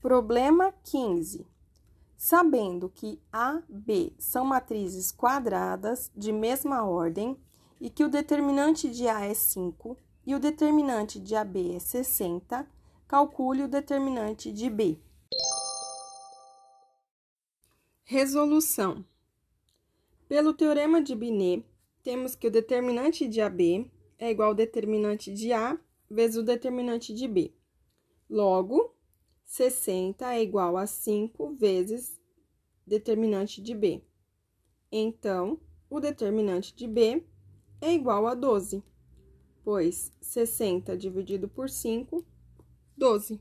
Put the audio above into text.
Problema 15. Sabendo que A, B são matrizes quadradas de mesma ordem e que o determinante de A é 5 e o determinante de AB é 60, calcule o determinante de B. Resolução. Pelo teorema de Binet, temos que o determinante de AB é igual ao determinante de A vezes o determinante de B. Logo, 60 é igual a 5 vezes determinante de B. Então, o determinante de B é igual a 12, pois 60 dividido por 5, 12.